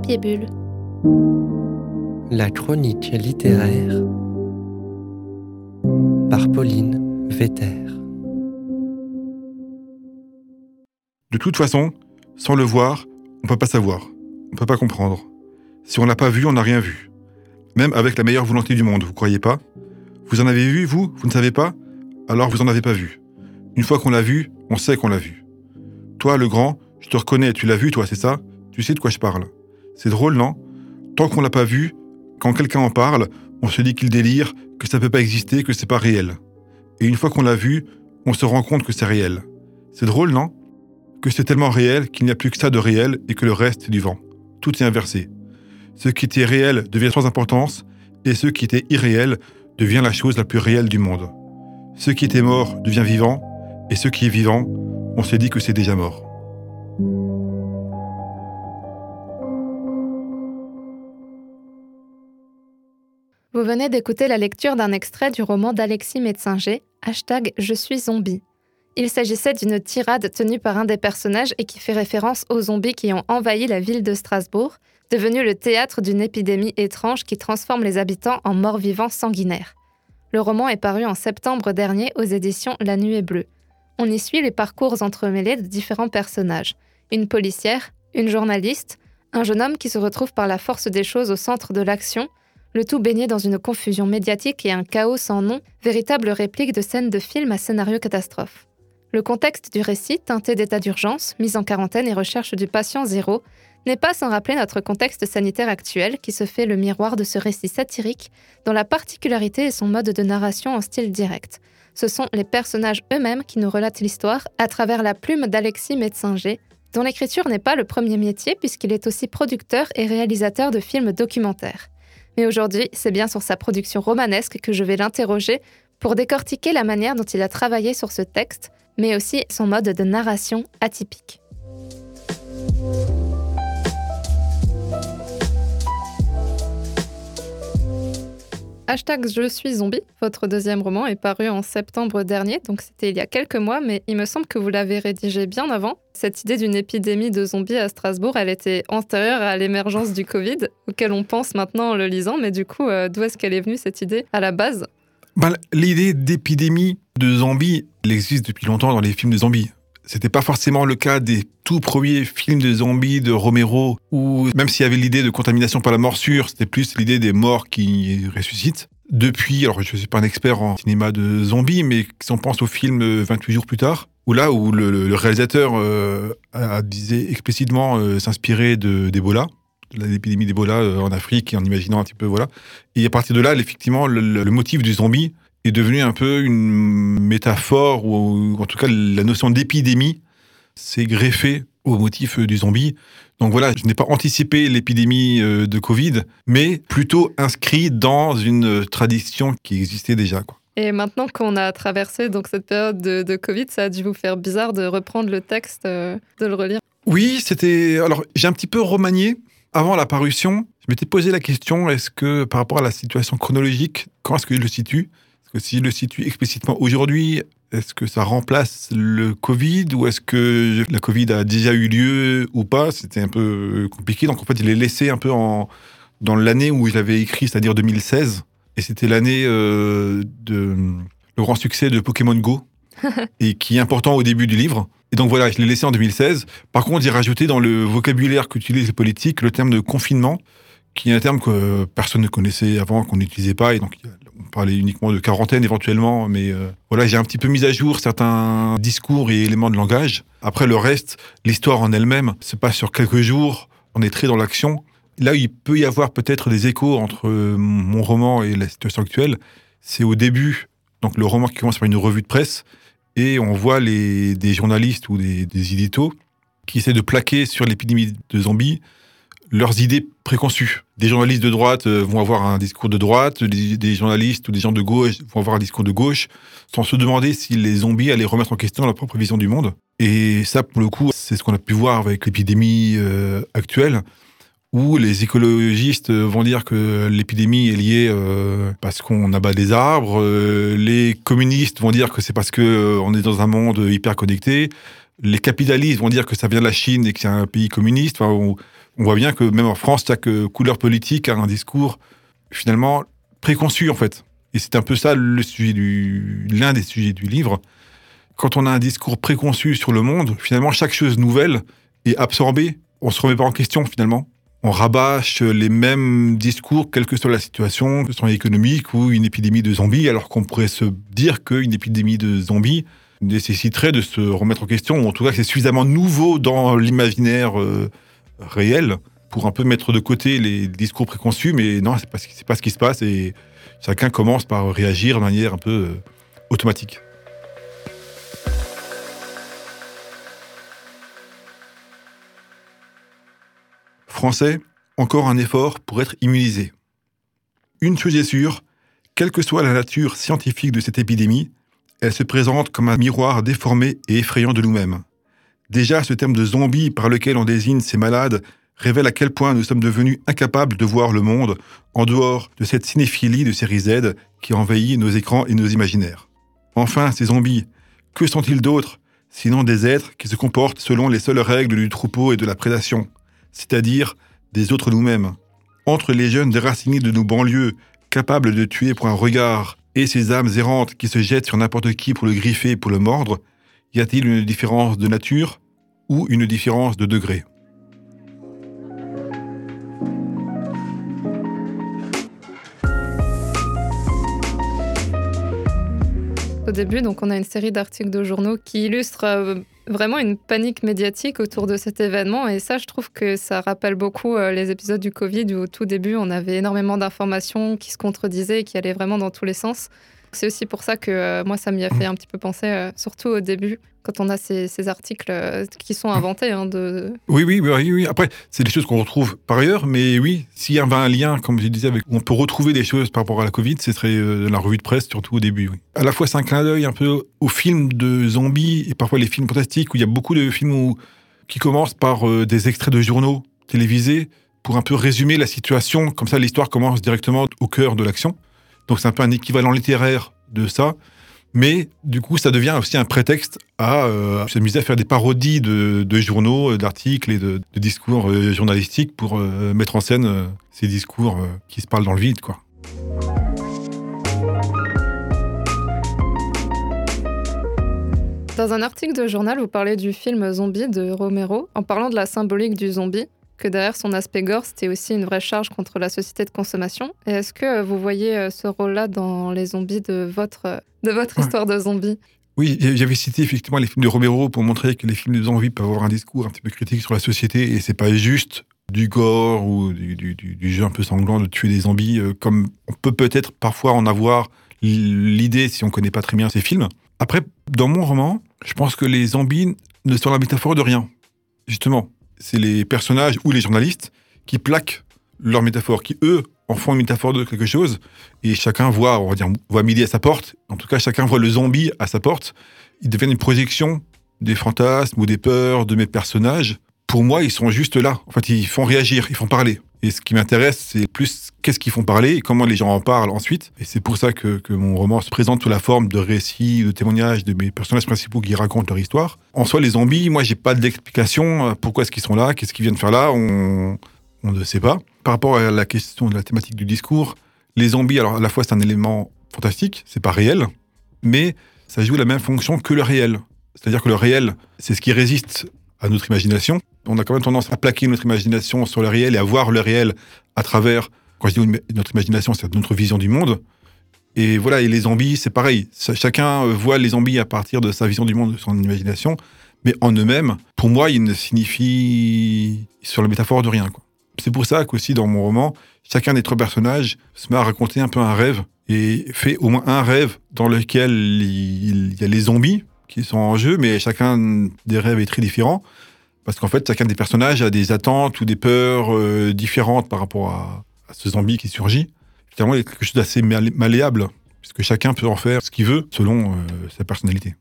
Papier Bulle. La chronique littéraire par Pauline Vetter. De toute façon, sans le voir, on peut pas savoir, on peut pas comprendre. Si on l'a pas vu, on n'a rien vu. Même avec la meilleure volonté du monde, vous croyez pas? Vous en avez vu, vous? Vous ne savez pas? Alors vous en avez pas vu. Une fois qu'on l'a vu, on sait qu'on l'a vu. Toi, le grand, je te reconnais, tu l'as vu, toi, c'est ça? Tu sais de quoi je parle. C'est drôle, non? Tant qu'on l'a pas vu, quand quelqu'un en parle, on se dit qu'il délire, que ça peut pas exister, que c'est pas réel. Et une fois qu'on l'a vu, on se rend compte que c'est réel. C'est drôle, non? Que c'est tellement réel qu'il n'y a plus que ça de réel et que le reste est du vent. Tout est inversé. Ce qui était réel devient sans importance, et ce qui était irréel devient la chose la plus réelle du monde. Ce qui était mort devient vivant, et ce qui est vivant, on se dit que c'est déjà mort. Vous venez d'écouter la lecture d'un extrait du roman d'Alexis Metzinger, hashtag Je suis zombie. Il s'agissait d'une tirade tenue par un des personnages et qui fait référence aux zombies qui ont envahi la ville de Strasbourg, devenue le théâtre d'une épidémie étrange qui transforme les habitants en morts-vivants sanguinaires. Le roman est paru en septembre dernier aux éditions La Nuée Bleue. On y suit les parcours entremêlés de différents personnages. Une policière, une journaliste, un jeune homme qui se retrouve par la force des choses au centre de l'action, le tout baigné dans une confusion médiatique et un chaos sans nom, véritable réplique de scènes de films à scénario catastrophe. Le contexte du récit, teinté d'état d'urgence, mise en quarantaine et recherche du patient zéro, n'est pas sans rappeler notre contexte sanitaire actuel qui se fait le miroir de ce récit satirique dont la particularité est son mode de narration en style direct. Ce sont les personnages eux-mêmes qui nous relatent l'histoire à travers la plume d'Alexis Metzinger, dont l'écriture n'est pas le premier métier puisqu'il est aussi producteur et réalisateur de films documentaires. Mais aujourd'hui, c'est bien sur sa production romanesque que je vais l'interroger pour décortiquer la manière dont il a travaillé sur ce texte, mais aussi son mode de narration atypique. Hashtag Je suis zombie, votre deuxième roman, est paru en septembre dernier, donc c'était il y a quelques mois, mais il me semble que vous l'avez rédigé bien avant. Cette idée d'une épidémie de zombies à Strasbourg, elle était antérieure à l'émergence du Covid, auquel on pense maintenant en le lisant, mais du coup, euh, d'où est-ce qu'elle est venue cette idée à la base? Ben, L'idée d'épidémie de zombies, elle existe depuis longtemps dans les films de zombies. C'était pas forcément le cas des tout premiers films de zombies de Romero, où même s'il y avait l'idée de contamination par la morsure, c'était plus l'idée des morts qui ressuscitent. Depuis, alors je suis pas un expert en cinéma de zombies, mais si on pense au film 28 jours plus tard, où là où le, réalisateur euh, a disait explicitement euh, s'inspirer d'Ebola, de, l'épidémie d'Ebola euh, en Afrique, en imaginant un petit peu, voilà. Et à partir de là, effectivement, le motif du zombie est devenu un peu une métaphore, ou en tout cas la notion d'épidémie s'est greffée au motif du zombie. Donc voilà, je n'ai pas anticipé l'épidémie euh, de Covid, mais plutôt inscrit dans une tradition qui existait déjà. Quoi. Et maintenant qu'on a traversé donc cette période de, Covid, ça a dû vous faire bizarre de reprendre le texte, euh, de le relire Oui, c'était. Alors, j'ai un petit peu remanié. Avant la parution, je m'étais posé la question est-ce que, par rapport à la situation chronologique, comment est-ce que je le situe? Si je le situe explicitement aujourd'hui, est-ce que ça remplace le Covid ou est-ce que la Covid a déjà eu lieu ou pas? C'était un peu compliqué. Donc en fait, je l'ai laissé un peu en, dans l'année où j'avais écrit, c'est-à-dire 2016. Et c'était l'année euh, de le grand succès de Pokémon Go et qui est important au début du livre. Et donc voilà, je l'ai laissé en 2016. Par contre, j'ai rajouté dans le vocabulaire qu'utilisent les politiques le terme de confinement, qui est un terme que personne ne connaissait avant, qu'on n'utilisait pas. Et donc, on parlait uniquement de quarantaine éventuellement, mais euh, voilà, j'ai un petit peu mis à jour certains discours et éléments de langage. Après le reste, l'histoire en elle-même se passe sur quelques jours, on est très dans l'action. Là, il peut y avoir peut-être des échos entre euh, mon roman et la situation actuelle. C'est au début, donc le roman qui commence par une revue de presse, et on voit les, des journalistes ou des, des éditos qui essaient de plaquer sur l'épidémie de zombies leurs idées préconçues. Des journalistes de droite euh, vont avoir un discours de droite, des, journalistes ou des gens de gauche vont avoir un discours de gauche, sans se demander si les zombies allaient remettre en question leur propre vision du monde. Et ça, pour le coup, c'est ce qu'on a pu voir avec l'épidémie euh, actuelle, où les écologistes vont dire que l'épidémie est liée euh, parce qu'on abat des arbres, les communistes vont dire que c'est parce qu'on est dans un monde hyper connecté, les capitalistes vont dire que ça vient de la Chine et que c'est un pays communiste. On voit bien que même en France, euh, couleur politique a un discours finalement préconçu en fait. Et c'est un peu ça le sujet du l'un des sujets du livre. Quand on a un discours préconçu sur le monde, finalement chaque chose nouvelle est absorbée. On se remet pas en question finalement. On rabâche les mêmes discours, quelle que soit la situation, que ce soit économique ou une épidémie de zombies, alors qu'on pourrait se dire qu'une épidémie de zombies nécessiterait de se remettre en question, ou en tout cas c'est suffisamment nouveau dans l'imaginaire euh, réel pour un peu mettre de côté les discours préconçus, mais non, c'est pas, c'est pas ce qui se passe et chacun commence par réagir de manière un peu euh, automatique. Français, encore un effort pour être immunisé. Une chose est sûre, quelle que soit la nature scientifique de cette épidémie, elle se présente comme un miroir déformé et effrayant de nous-mêmes. Déjà, ce terme de zombie par lequel on désigne ces malades révèle à quel point nous sommes devenus incapables de voir le monde en dehors de cette cinéphilie de série Z qui envahit nos écrans et nos imaginaires. Enfin, ces zombies, que sont-ils d'autres sinon des êtres qui se comportent selon les seules règles du troupeau et de la prédation, c'est-à-dire des autres nous-mêmes? Entre les jeunes déracinés de nos banlieues, capables de tuer pour un regard, et ces âmes errantes qui se jettent sur n'importe qui pour le griffer et pour le mordre, y a-t-il une différence de nature ou une différence de degré? Au début, donc, on a une série d'articles de journaux qui illustrent euh, vraiment une panique médiatique autour de cet événement. Et ça, je trouve que ça rappelle beaucoup euh, les épisodes du Covid où au tout début, on avait énormément d'informations qui se contredisaient et qui allaient vraiment dans tous les sens. C'est aussi pour ça que euh, moi, ça m'y a fait un petit peu penser, euh, surtout au début, quand on a ces, articles euh, qui sont inventés. hein. Oui, oui, oui, oui. Après, c'est des choses qu'on retrouve par ailleurs, mais oui, s'il y avait un lien, comme je disais, avec, on peut retrouver des choses par rapport à la Covid, ce serait la revue de presse, surtout au début. À la fois, c'est un clin d'œil un peu aux films de zombies et parfois les films fantastiques, où il y a beaucoup de films qui commencent par des extraits de journaux télévisés pour un peu résumer la situation. Comme ça, l'histoire commence directement au cœur de l'action. Donc, c'est un peu un équivalent littéraire de ça. Mais du coup, ça devient aussi un prétexte à euh, s'amuser à faire des parodies de, journaux, euh, d'articles et de, discours euh, journalistiques pour mettre en scène ces discours qui se parlent dans le vide, quoi. Dans un article de journal, vous parlez du film Zombie de Romero, en parlant de la symbolique du zombie, que derrière son aspect gore, c'était aussi une vraie charge contre la société de consommation. Et est-ce que euh, vous voyez euh, ce rôle-là dans les zombies de votre, euh, de votre Ouais. histoire de zombie Oui, j'avais cité effectivement les films de Romero pour montrer que les films de zombies peuvent avoir un discours un petit peu critique sur la société et c'est pas juste du gore ou du, du- du- du jeu un peu sanglant de tuer des zombies comme on peut peut-être parfois en avoir l'idée si on connaît pas très bien ces films. Après, dans mon roman, je pense que les zombies ne sont la métaphore de rien. Justement, c'est les personnages ou les journalistes qui plaquent leur métaphore, qui eux en font une métaphore de quelque chose et chacun voit, on va dire, voit midi à sa porte. En tout cas, chacun voit le zombie à sa porte. Ils deviennent une projection des fantasmes ou des peurs de mes personnages. Pour moi, ils sont juste là. En fait, ils font réagir, ils font parler. Et ce qui m'intéresse, c'est plus qu'est-ce qu'ils font parler et comment les gens en parlent ensuite. Et c'est pour ça que, que mon roman se présente sous la forme de récits, de témoignages de mes personnages principaux qui racontent leur histoire. En soi, les zombies, moi, j'ai pas d'explication. euh, Pourquoi est-ce qu'ils sont là Qu'est-ce qu'ils viennent faire là On ne sait pas. Par rapport à la question de la thématique du discours, les zombies, alors à la fois c'est un élément fantastique, c'est pas réel, mais ça joue la même fonction que le réel. C'est-à-dire que le réel, c'est ce qui résiste à notre imagination. On a quand même tendance à plaquer notre imagination sur le réel et à voir le réel à travers, quand je dis notre imagination, c'est notre vision du monde. Et voilà, et les zombies, c'est pareil. Chacun euh, voit les zombies à partir de sa vision du monde, de son imagination, mais en eux-mêmes, pour moi, ils ne signifient sur la métaphore de rien. C'est pour ça qu'aussi dans mon roman, chacun des trois personnages se met à raconter un peu un rêve et fait au moins un rêve dans lequel il y a les zombies qui sont en jeu, mais chacun des rêves est très différent. Parce qu'en fait, chacun des personnages a des attentes ou des peurs euh, différentes par rapport à, ce zombie qui surgit. Finalement, il y a quelque chose d'assez malléable, puisque chacun peut en faire ce qu'il veut selon euh, sa personnalité.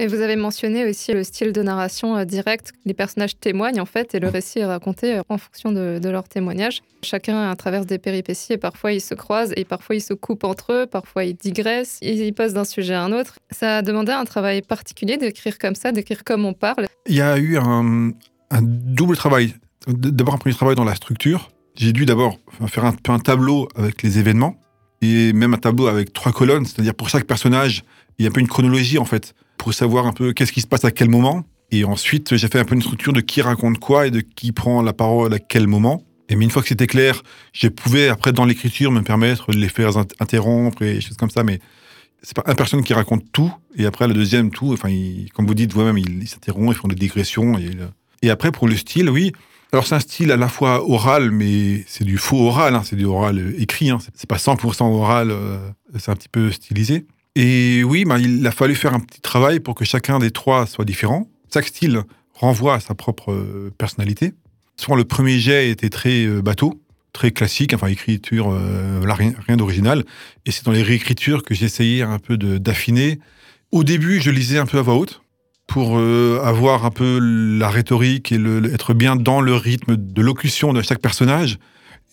Et vous avez mentionné aussi le style de narration euh, direct. Les personnages témoignent en fait et le récit est raconté euh, en fonction de, de leur témoignage. Chacun traverse des péripéties et parfois ils se croisent et parfois ils se coupent entre eux, parfois ils digressent, ils, passent d'un sujet à un autre. Ça a demandé un travail particulier d'écrire comme ça, d'écrire comme on parle. Il y a eu un, double travail. D'abord un premier travail dans la structure. J'ai dû d'abord faire un un tableau avec les événements et même un tableau avec trois colonnes, c'est-à-dire pour chaque personnage, il y a un peu une chronologie en fait, pour savoir un peu qu'est-ce qui se passe à quel moment. Et ensuite, j'ai fait un peu une structure de qui raconte quoi et de qui prend la parole à quel moment. Et mais une fois que c'était clair, je pouvais après dans l'écriture me permettre de les faire int- interrompre et choses comme ça. Mais c'est pas une personne qui raconte tout et après la deuxième tout. Enfin, il- comme vous dites vous-même, ils ils s'interrompent, ils font des digressions. Et, euh, et après pour le style, oui. Alors c'est un style à la fois oral, mais c'est du faux oral, hein, c'est du oral euh, écrit. Hein, c'est pas 100% oral, euh, c'est un petit peu stylisé. Et oui, ben, il a fallu faire un petit travail pour que chacun des trois soit différent. Chaque style renvoie à sa propre euh, personnalité. Souvent, le premier jet était très euh, bateau, très classique, enfin écriture, euh, rien, d'original. Et c'est dans les réécritures que j'essayais un peu d'affiner. Au début, je lisais un peu à voix haute pour avoir un peu la rhétorique et être bien dans le rythme de locution de chaque personnage.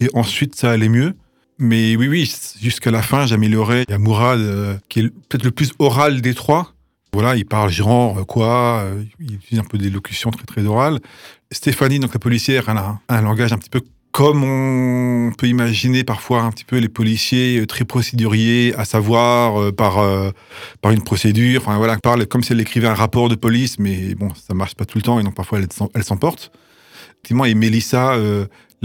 Et ensuite, ça allait mieux. Mais oui, oui, jusqu'à la fin, j'améliorais. Il y a Mourad, euh, qui est peut-être le plus oral des trois. Voilà, il parle genre, euh, quoi, euh, il utilise un peu des locutions très, très orales. Stéphanie, donc la policière, elle a un, langage un petit peu comme on peut imaginer parfois un petit peu les policiers très procéduriers, à savoir par, par une procédure. Enfin voilà, elle parle comme si elle écrivait un rapport de police, mais bon, ça marche pas tout le temps et donc parfois elle elle s'emporte. Effectivement, et Mélissa,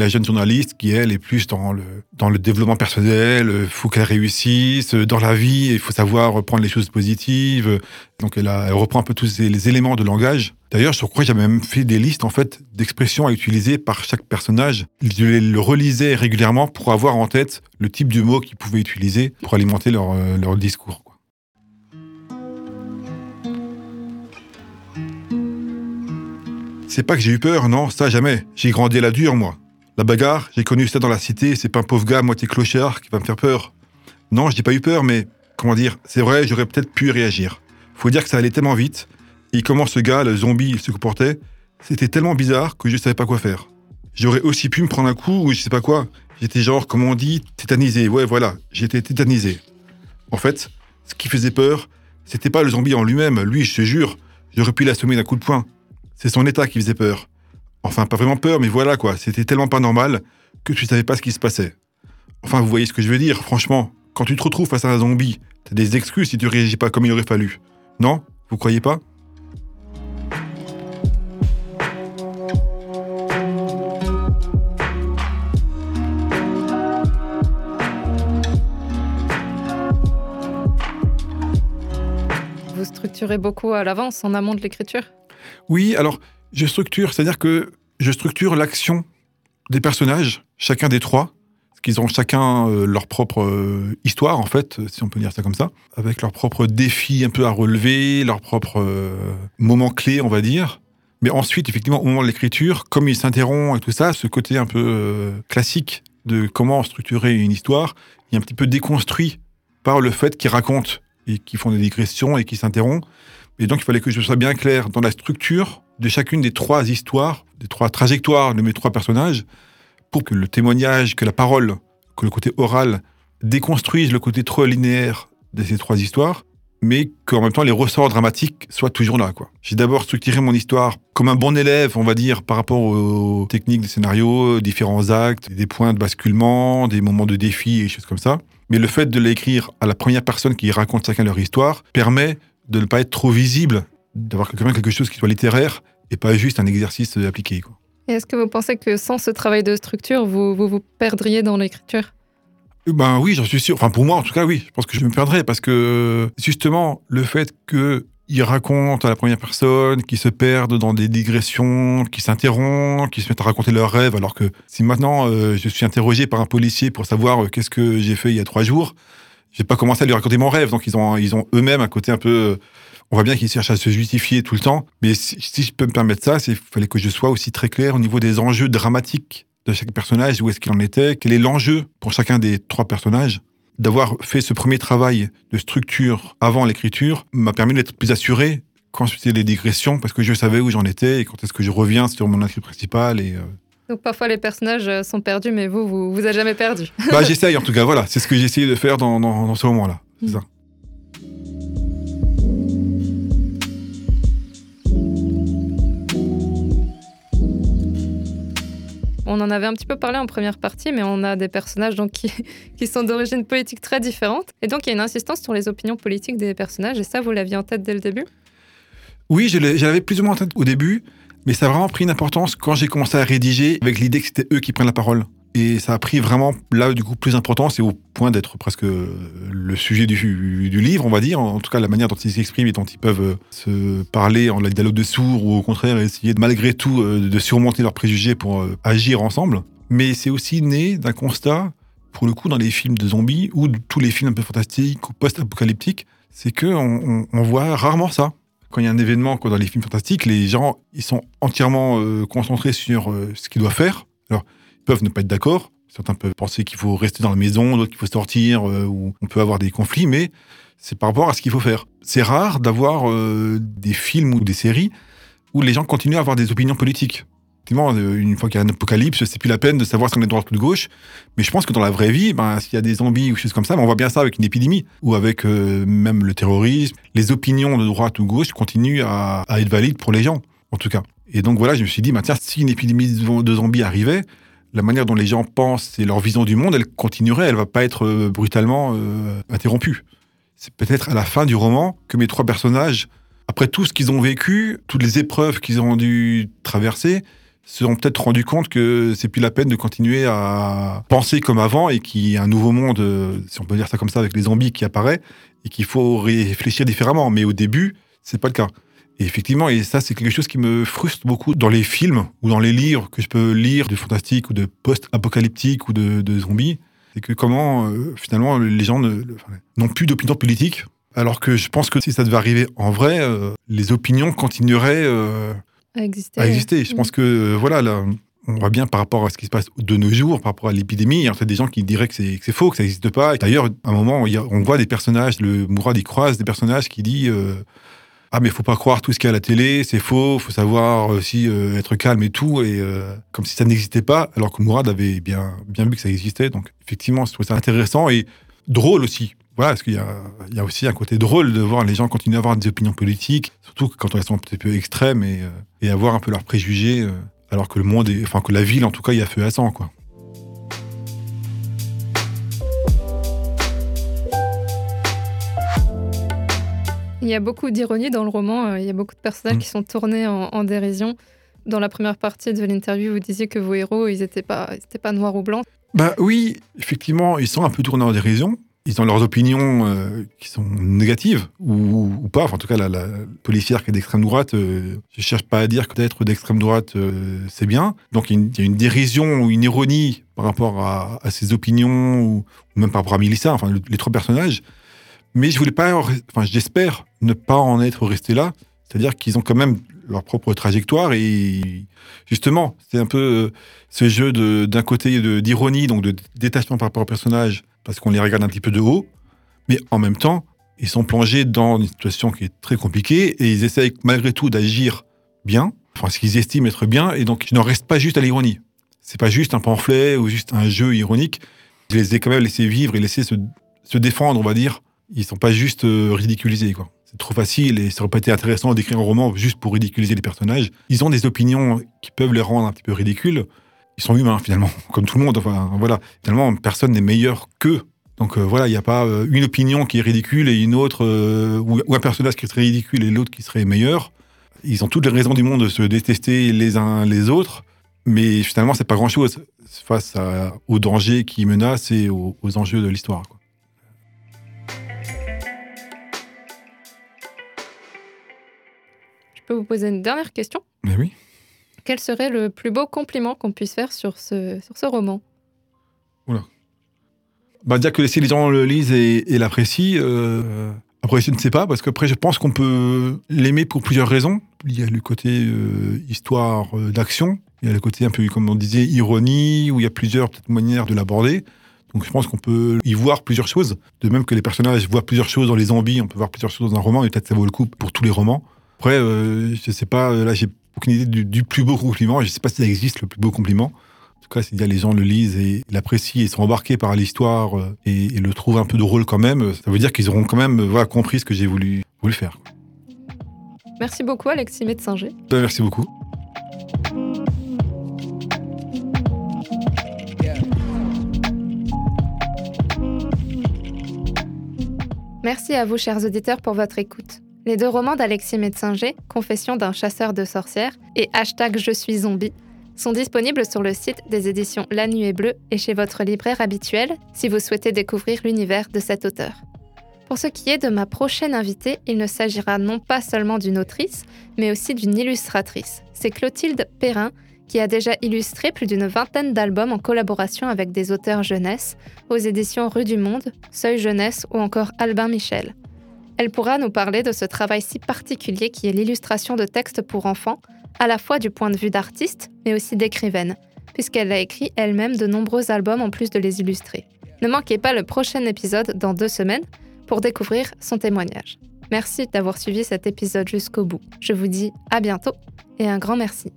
la jeune journaliste, qui elle est plus dans le, dans le développement personnel, il faut qu'elle réussisse, euh, dans la vie, il faut savoir prendre les choses positives. euh, Donc elle, reprend un peu tous les éléments de langage. D'ailleurs, je crois que j'avais même fait des listes en fait d'expressions à utiliser par chaque personnage. Je le relisais régulièrement pour avoir en tête le type de mots qu'ils pouvaient utiliser pour alimenter leur, euh, leur discours. C'est pas que j'ai eu peur, non, ça jamais. J'ai grandi à la dure, moi. La bagarre, j'ai connu ça dans la cité, c'est pas un pauvre gars moitié clochard qui va me faire peur. Non, je n'ai pas eu peur, mais comment dire, c'est vrai, j'aurais peut-être pu réagir. Faut dire que ça allait tellement vite, et comment ce gars, le zombie, il se comportait, c'était tellement bizarre que je savais pas quoi faire. J'aurais aussi pu me prendre un coup ou je sais pas quoi. J'étais genre, comme on dit, tétanisé. Ouais, voilà, j'étais tétanisé. En fait, ce qui faisait peur, c'était pas le zombie en lui-même. Lui, je te jure, j'aurais pu l'assommer d'un coup de poing. C'est son état qui faisait peur. Enfin, pas vraiment peur, mais voilà quoi. C'était tellement pas normal que tu savais pas ce qui se passait. Enfin, vous voyez ce que je veux dire, franchement. Quand tu te retrouves face à un zombie, t'as des excuses si tu réagis pas comme il aurait fallu. Non? Vous croyez pas? Vous structurez beaucoup à l'avance, en amont de l'écriture? Oui, alors je structure, c'est-à-dire que je structure l'action des personnages, chacun des trois, parce qu'ils ont chacun euh, leur propre euh, histoire, en fait, si on peut dire ça comme ça, avec leurs propres défis un peu à relever, leurs propres euh, moments clés, on va dire. Mais ensuite, effectivement, au moment de l'écriture, comme il s'interrompt et tout ça, ce côté un peu classique de comment structurer une histoire, il est un petit peu déconstruit par le fait qu'ils racontent et qu'ils font des digressions et qu'ils s'interrompent. Et donc, il fallait que je sois bien clair dans la structure de chacune des trois histoires, des trois trajectoires de mes trois personnages, pour que le témoignage, que la parole, que le côté oral déconstruise le côté trop linéaire de ces trois histoires, mais qu'en même temps les ressorts dramatiques soient toujours là. J'ai d'abord structuré mon histoire comme un bon élève, on va dire, par rapport aux techniques des scénarios, différents actes, des points de basculement, des moments de défi et des choses comme ça. Mais le fait de l'écrire à la première personne qui raconte chacun leur histoire permet de ne pas être trop visible, d'avoir quand même quelque chose qui soit littéraire et pas juste un exercice appliqué. Quoi. Et est-ce que vous pensez que sans ce travail de structure, vous vous, vous perdriez dans l'écriture? Ben oui, j'en suis sûr. Enfin, pour moi, en tout cas, oui. Je pense que je me perdrais parce que justement, le fait qu'il raconte à la première personne, qu'ils se perdent dans des digressions, qu'ils s'interrompent, qu'ils se mettent à raconter leurs rêves, alors que si maintenant euh, je suis interrogé par un policier pour savoir euh, qu'est-ce que j'ai fait il y a trois jours, j'ai pas commencé à lui raconter mon rêve. Donc ils ont, ils ont eux-mêmes un côté un peu. On voit bien qu'ils cherchent à se justifier tout le temps. Mais si, je peux me permettre ça, il fallait que je sois aussi très clair au niveau des enjeux dramatiques de chaque personnage, où est-ce qu'il en était, quel est l'enjeu pour chacun des trois personnages. D'avoir fait ce premier travail de structure avant l'écriture m'a permis d'être plus assuré quand faisais les digressions, parce que je savais où j'en étais et quand est-ce que je reviens sur mon intrigue principale. Et, euh, Donc parfois les personnages euh, sont perdus, mais vous, vous, vous êtes jamais perdu. bah, j'essaye en tout cas, voilà. C'est ce que j'ai essayé de faire dans, dans, dans ce moment-là. C'est Mm. ça. On en avait un petit peu parlé en première partie, mais on a des personnages donc, qui, qui sont d'origine politique très différente. Et donc, il y a une insistance sur les opinions politiques des personnages. Et ça, vous l'aviez en tête dès le début? Oui, je l'avais plus ou moins en tête au début, mais ça a vraiment pris une importance quand j'ai commencé à rédiger avec l'idée que c'était eux qui prennent la parole. Et ça a pris vraiment, là, du coup, plus d'importance et au point d'être presque le sujet du, livre, on va dire. En tout cas, la manière dont ils s'expriment et dont ils peuvent euh, se parler en dialogue de sourds ou au contraire essayer de, malgré tout euh, de surmonter leurs préjugés pour euh, agir ensemble. Mais c'est aussi né d'un constat, pour le coup, dans les films de zombies ou tous les films un peu fantastiques ou post-apocalyptiques, c'est que on, on- on voit rarement ça quand il y a un événement quoi, dans les films fantastiques, les gens ils sont entièrement euh, concentrés sur euh, ce qu'ils doivent faire. Alors, ils peuvent ne pas être d'accord. Certains peuvent penser qu'il faut rester dans la maison, d'autres qu'il faut sortir, euh, ou on peut avoir des conflits, mais c'est par rapport à ce qu'il faut faire. C'est rare d'avoir des films ou des séries où les gens continuent à avoir des opinions politiques. Effectivement, euh, une fois qu'il y a un apocalypse, c'est plus la peine de savoir si on est droite ou de gauche. Mais je pense que dans la vraie vie, ben, s'il y a des zombies ou choses comme ça, ben, on voit bien ça avec une épidémie ou avec euh, même le terrorisme. Les opinions de droite ou gauche continuent à, être valides pour les gens, en tout cas. Et donc voilà, je me suis dit, ben, tiens, si une épidémie de zombies arrivait, la manière dont les gens pensent et leur vision du monde, elle continuerait, elle va pas être euh, brutalement interrompue. C'est peut-être à la fin du roman que mes trois personnages, après tout ce qu'ils ont vécu, toutes les épreuves qu'ils ont dû traverser, se seront peut-être rendus compte que c'est plus la peine de continuer à penser comme avant et qu'il y a un nouveau monde, euh, si on peut dire ça comme ça, avec les zombies qui apparaît et qu'il faut réfléchir différemment. Mais au début, c'est pas le cas. Et effectivement, et ça, c'est quelque chose qui me frustre beaucoup dans les films ou dans les livres que je peux lire de fantastique ou de post-apocalyptique ou de, zombies. C'est que comment, euh, finalement, les gens n'ont plus d'opinion politique. Alors que je pense que si ça devait arriver en vrai, euh, les opinions continueraient À exister. à exister. Je Mm. pense que, euh, voilà, là, on voit bien par rapport à ce qui se passe de nos jours, par rapport à l'épidémie, il y a des gens qui diraient que c'est faux, que ça n'existe pas. D'ailleurs, à un moment, il on voit des personnages, le Mourad, il croise des personnages qui disent euh, Ah, mais faut pas croire tout ce qu'il y a à la télé, c'est faux, faut savoir aussi euh, être calme et tout, et euh, comme si ça n'existait pas, alors que Mourad avait bien, bien vu que ça existait. Donc, effectivement, je trouve ça intéressant et drôle aussi. Voilà, parce qu'il y a, il y a aussi un côté drôle de voir les gens continuer à avoir des opinions politiques, surtout quand elles sont un petit peu extrêmes et, euh, et avoir un peu leurs préjugés, euh, alors que le monde, est, enfin que la ville en tout cas, il y a feu à sang, quoi. Il y a beaucoup d'ironie dans le roman. euh, Il y a beaucoup de personnages Mm. qui sont tournés en, en dérision. Dans la première partie de l'interview, vous disiez que vos héros, ils n'étaient pas, ils étaient pas noirs ou blancs. Bah oui, effectivement, ils sont un peu tournés en dérision. Ils ont leurs opinions euh, qui sont négatives ou, pas. En tout cas, la, policière qui est d'extrême droite, euh, je cherche pas à dire que d'être d'extrême droite, euh, c'est bien. Donc il y, a une, dérision ou une ironie par rapport à, ses opinions ou, même par rapport à Mélissa, enfin le- les trois personnages. Mais je voulais pas, enfin j'espère ne pas en être resté là. C'est-à-dire qu'ils ont quand même leur propre trajectoire et justement, c'est un peu euh, ce jeu d'un côté d'ironie, donc de détachement par rapport aux personnages, parce qu'on les regarde un petit peu de haut, mais en même temps, ils sont plongés dans une situation qui est très compliquée et ils essayent malgré tout d'agir bien, enfin ce qu'ils estiment être bien, et donc ils n'en restent pas juste à l'ironie. C'est pas juste un pamphlet ou juste un jeu ironique. Je les ai quand même laissés vivre et laissés se, se défendre, on va dire. Ils sont pas juste euh, ridiculisés, quoi. C'est trop facile et ça aurait pas été intéressant d'écrire un roman juste pour ridiculiser les personnages. Ils ont des opinions qui peuvent les rendre un petit peu ridicules. Ils sont humains finalement, comme tout le monde. Enfin, voilà. Finalement, personne n'est meilleur qu'eux. Donc euh, voilà, il n'y a pas euh, une opinion qui est ridicule et une autre, euh, ou, ou un personnage qui serait ridicule et l'autre qui serait meilleur. Ils ont toutes les raisons du monde de se détester les uns les autres, mais finalement, c'est pas grand-chose face à- aux dangers qui menacent et aux, aux enjeux de l'histoire. Je peux vous poser une dernière question? Mais oui. Quel serait le plus beau compliment qu'on puisse faire sur ce, sur ce roman Bah, dire que si les gens le lisent et, l'apprécient, euh, après, je ne sais pas, parce qu'après, je pense qu'on peut l'aimer pour plusieurs raisons. Il y a le côté euh, histoire euh, d'action, il y a le côté un peu, comme on disait, ironie, où il y a plusieurs manières de l'aborder. Donc, je pense qu'on peut y voir plusieurs choses. De même que les personnages voient plusieurs choses dans les zombies, on peut voir plusieurs choses dans un roman, et peut-être ça vaut le coup pour tous les romans. Après, euh, je sais pas, là, j'ai aucune idée du, du plus beau compliment. Je sais pas si ça existe, le plus beau compliment. En tout cas, si les gens le lisent et l'apprécient et sont embarqués par l'histoire euh, et, et le trouvent un peu drôle quand même, ça veut dire qu'ils auront quand même voilà, compris ce que j'ai voulu, voulu faire. Merci beaucoup, Alexis Médecinger. Ben, merci beaucoup. Merci à vous, chers auditeurs, pour votre écoute. Les deux romans d'Alexis Médecinger, Confession d'un chasseur de sorcières et Hashtag Je suis zombie, sont disponibles sur le site des éditions La Nuit est Bleue et chez votre libraire habituel si vous souhaitez découvrir l'univers de cet auteur. Pour ce qui est de ma prochaine invitée, il ne s'agira non pas seulement d'une autrice, mais aussi d'une illustratrice. C'est Clotilde Perrin, qui a déjà illustré plus d'une vingtaine d'albums en collaboration avec des auteurs jeunesse, aux éditions Rue du Monde, Seuil Jeunesse ou encore Albin Michel. Elle pourra nous parler de ce travail si particulier qui est l'illustration de textes pour enfants, à la fois du point de vue d'artiste, mais aussi d'écrivaine, puisqu'elle a écrit elle-même de nombreux albums en plus de les illustrer. Ne manquez pas le prochain épisode dans deux semaines pour découvrir son témoignage. Merci d'avoir suivi cet épisode jusqu'au bout. Je vous dis à bientôt et un grand merci.